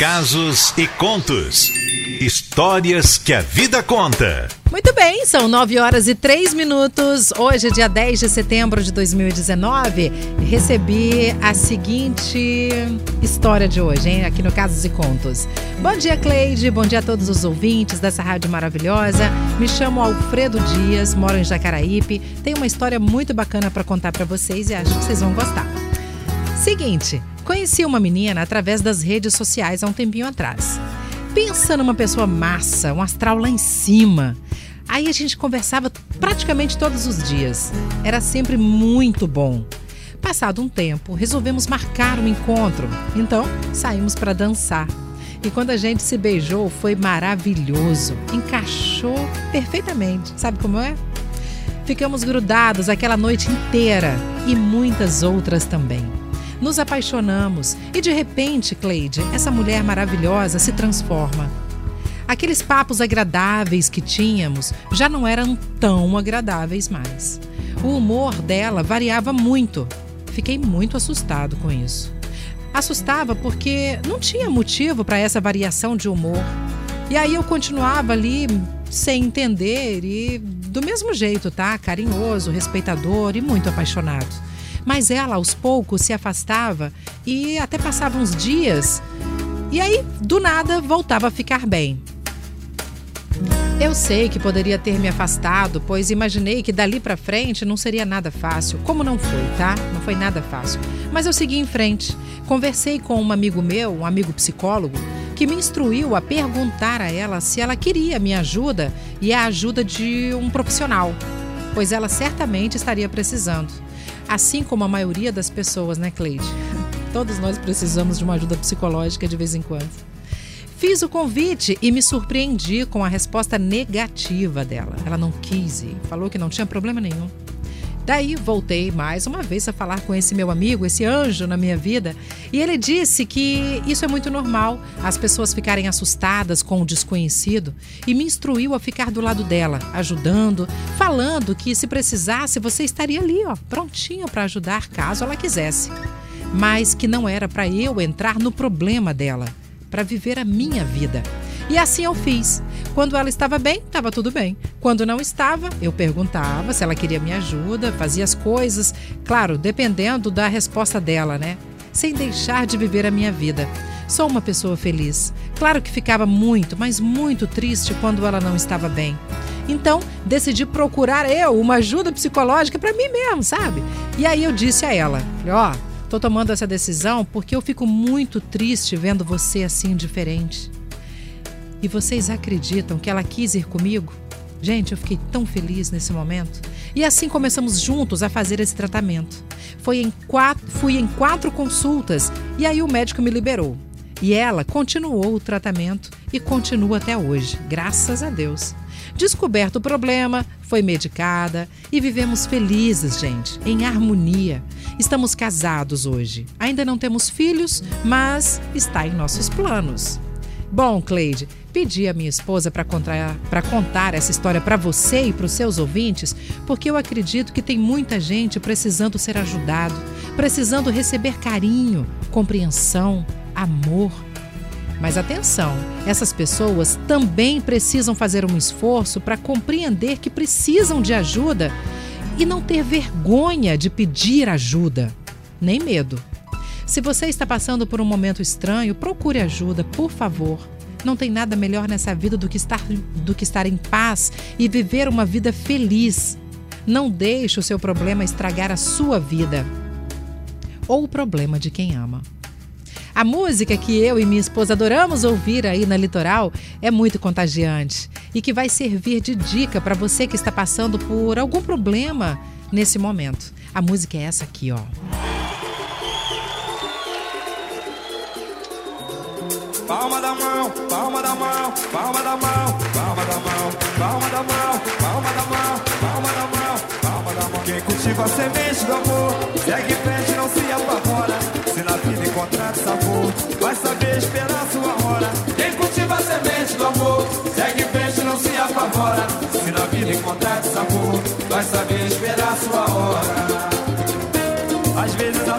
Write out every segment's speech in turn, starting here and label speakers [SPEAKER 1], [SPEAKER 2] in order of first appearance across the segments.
[SPEAKER 1] casos e contos. Histórias que a vida conta.
[SPEAKER 2] Muito bem, são 9 horas e 3 minutos. Hoje, dia 10 de setembro de 2019, recebi a seguinte história de hoje, hein? Aqui no Casos e Contos. Bom dia, Cleide. Bom dia a todos os ouvintes dessa rádio maravilhosa. Me chamo Alfredo Dias, moro em Jacaraípe. Tenho uma história muito bacana para contar para vocês e acho que vocês vão gostar. Seguinte, conheci uma menina através das redes sociais há um tempinho atrás. Pensa numa pessoa massa, um astral lá em cima. Aí a gente conversava praticamente todos os dias. Era sempre muito bom. Passado um tempo, resolvemos marcar um encontro. Então, saímos para dançar. E quando a gente se beijou, foi maravilhoso. Encaixou perfeitamente. Sabe como é? Ficamos grudados aquela noite inteira e muitas outras também nos apaixonamos e de repente, Cleide, essa mulher maravilhosa se transforma. Aqueles papos agradáveis que tínhamos já não eram tão agradáveis mais. O humor dela variava muito. Fiquei muito assustado com isso. Assustava porque não tinha motivo para essa variação de humor. E aí eu continuava ali sem entender e do mesmo jeito, tá? Carinhoso, respeitador e muito apaixonado. Mas ela, aos poucos, se afastava e até passava uns dias. E aí, do nada, voltava a ficar bem. Eu sei que poderia ter me afastado, pois imaginei que dali para frente não seria nada fácil. Como não foi, tá? Não foi nada fácil. Mas eu segui em frente. Conversei com um amigo meu, um amigo psicólogo, que me instruiu a perguntar a ela se ela queria minha ajuda e a ajuda de um profissional, pois ela certamente estaria precisando. Assim como a maioria das pessoas, né, Cleide? Todos nós precisamos de uma ajuda psicológica de vez em quando. Fiz o convite e me surpreendi com a resposta negativa dela. Ela não quis ir, falou que não tinha problema nenhum. Daí voltei mais uma vez a falar com esse meu amigo, esse anjo na minha vida, e ele disse que isso é muito normal, as pessoas ficarem assustadas com o desconhecido, e me instruiu a ficar do lado dela, ajudando, falando que se precisasse você estaria ali, ó, prontinho para ajudar caso ela quisesse. Mas que não era para eu entrar no problema dela, para viver a minha vida. E assim eu fiz. Quando ela estava bem, estava tudo bem. Quando não estava, eu perguntava se ela queria minha ajuda, fazia as coisas, claro, dependendo da resposta dela, né? Sem deixar de viver a minha vida. Sou uma pessoa feliz. Claro que ficava muito, mas muito triste quando ela não estava bem. Então, decidi procurar eu uma ajuda psicológica para mim mesmo, sabe? E aí eu disse a ela: "Ó, oh, tô tomando essa decisão porque eu fico muito triste vendo você assim diferente. E vocês acreditam que ela quis ir comigo? Gente, eu fiquei tão feliz nesse momento. E assim começamos juntos a fazer esse tratamento. Foi em quatro, fui em quatro consultas e aí o médico me liberou. E ela continuou o tratamento e continua até hoje, graças a Deus. Descoberto o problema, foi medicada e vivemos felizes, gente, em harmonia. Estamos casados hoje. Ainda não temos filhos, mas está em nossos planos. Bom, Cleide, pedi a minha esposa para contar, contar essa história para você e para os seus ouvintes, porque eu acredito que tem muita gente precisando ser ajudado, precisando receber carinho, compreensão, amor. Mas atenção, essas pessoas também precisam fazer um esforço para compreender que precisam de ajuda e não ter vergonha de pedir ajuda, nem medo. Se você está passando por um momento estranho, procure ajuda, por favor. Não tem nada melhor nessa vida do que estar, do que estar em paz e viver uma vida feliz. Não deixe o seu problema estragar a sua vida ou o problema de quem ama. A música que eu e minha esposa adoramos ouvir aí na litoral é muito contagiante e que vai servir de dica para você que está passando por algum problema nesse momento. A música é essa aqui, ó.
[SPEAKER 3] Palma da mão, palma da mão, palma da mão, palma da mão, palma da mão, palma da mão, palma da mão, palma da mão. Quem cultiva a semente do amor, segue frente, não se apavora. Se na vida encontrar sabor, vai saber esperar sua hora. Quem cultiva a semente do amor, segue frente, não se apavora. Se na vida encontrar sabor, vai saber esperar sua hora. Às vezes a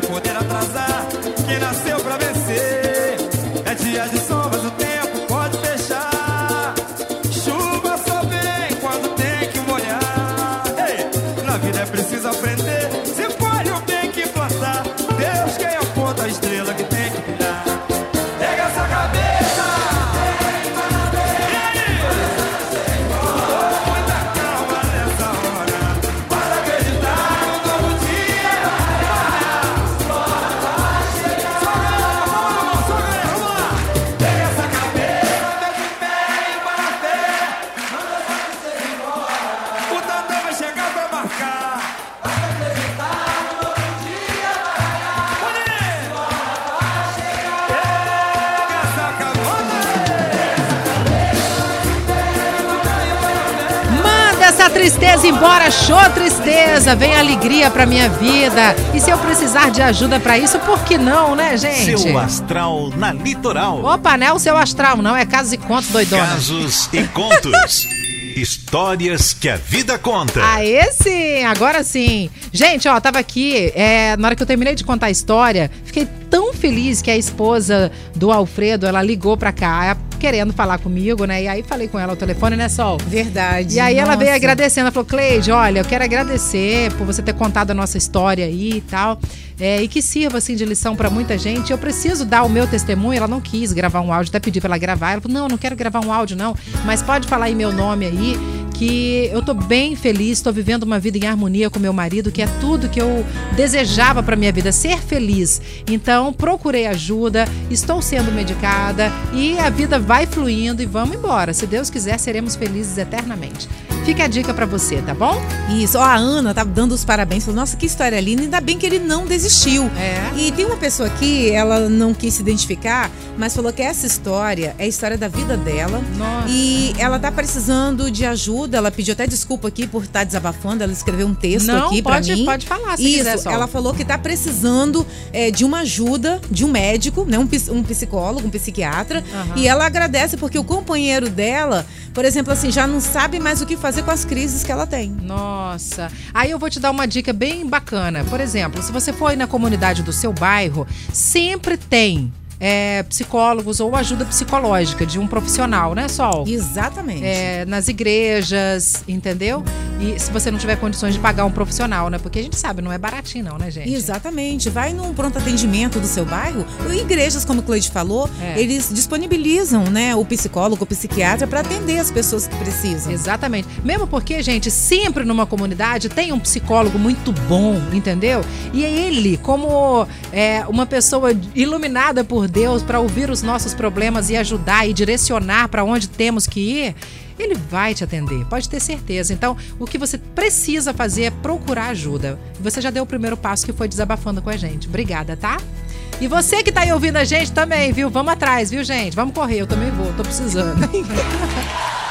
[SPEAKER 3] poder atrasar quem nasceu pra vencer. É dia de
[SPEAKER 2] tristeza embora, show tristeza, vem alegria pra minha vida. E se eu precisar de ajuda pra isso, por que não, né, gente?
[SPEAKER 1] Seu astral na litoral.
[SPEAKER 2] Opa, não é o seu astral, não, é casos e contos, doidona.
[SPEAKER 1] Casos e contos. Histórias que a vida conta.
[SPEAKER 2] Aê sim, agora sim. Gente, ó, tava aqui, é, na hora que eu terminei de contar a história, fiquei tão feliz que a esposa do Alfredo, ela ligou pra cá, querendo falar comigo, né? E aí falei com ela ao telefone, né, Sol?
[SPEAKER 4] Verdade.
[SPEAKER 2] E aí ela veio
[SPEAKER 4] Nossa.
[SPEAKER 2] agradecendo, ela falou, Cleide, olha, eu quero agradecer por você ter contado a nossa história aí e tal. é, e que sirva assim de lição pra muita gente. Eu preciso dar o meu testemunho. Ela não quis gravar um áudio, até pedi pra ela gravar. Ela falou: não, não quero gravar um áudio, não. Mas pode falar em meu nome aí. Que eu tô bem feliz, tô vivendo uma vida em harmonia com meu marido, que é tudo que eu desejava pra minha vida, ser feliz. Então, procurei ajuda, estou sendo medicada e a vida vai fluindo e vamos embora. Se Deus quiser, seremos felizes eternamente. Fica a dica pra você, tá bom?
[SPEAKER 4] Isso, ó, a Ana tá dando os parabéns. Falou, nossa, que história linda. Ainda bem que ele não desistiu.
[SPEAKER 2] É.
[SPEAKER 4] E tem uma pessoa aqui, ela não quis se identificar, mas falou que essa história é a história da vida dela.
[SPEAKER 2] Nossa.
[SPEAKER 4] E ela tá precisando de ajuda. Ela pediu até desculpa aqui por estar desabafando. Ela escreveu um texto
[SPEAKER 2] Não,
[SPEAKER 4] aqui
[SPEAKER 2] pode-
[SPEAKER 4] mim.
[SPEAKER 2] pode falar se
[SPEAKER 4] Isso,
[SPEAKER 2] quiser, Sol.
[SPEAKER 4] ela falou que tá precisando é, de uma ajuda de um médico, né? Um, um psicólogo, um psiquiatra.
[SPEAKER 2] Aham.
[SPEAKER 4] E ela agradece porque o companheiro dela, por exemplo, assim, já não sabe mais o que fazer com as crises que ela tem.
[SPEAKER 2] Nossa. Aí eu vou te dar uma dica bem bacana. Por exemplo, se você for aí na comunidade do seu bairro, sempre tem é, psicólogos ou ajuda psicológica de um profissional, né, Sol?
[SPEAKER 4] Exatamente.
[SPEAKER 2] É, nas igrejas, entendeu? E se você não tiver condições de pagar um profissional, né? Porque a gente sabe, não é baratinho, não, né, gente?
[SPEAKER 4] Exatamente. Vai num pronto atendimento do seu bairro. Igrejas, como o Cleide falou,
[SPEAKER 2] É.
[SPEAKER 4] eles disponibilizam, né, o psicólogo, o psiquiatra para atender as pessoas que precisam.
[SPEAKER 2] Exatamente. Mesmo porque, gente, sempre numa comunidade tem um psicólogo muito bom, entendeu? E é ele, como é, uma pessoa iluminada por Deus para ouvir os nossos problemas e ajudar e direcionar para onde temos que ir. Ele vai te atender, pode ter certeza. Então, o que você precisa fazer é procurar ajuda. Você já deu o primeiro passo que foi desabafando com a gente. Obrigada, tá? E você que tá aí ouvindo a gente também, viu? Vamos atrás, viu, gente? Vamos correr, eu também vou, tô precisando.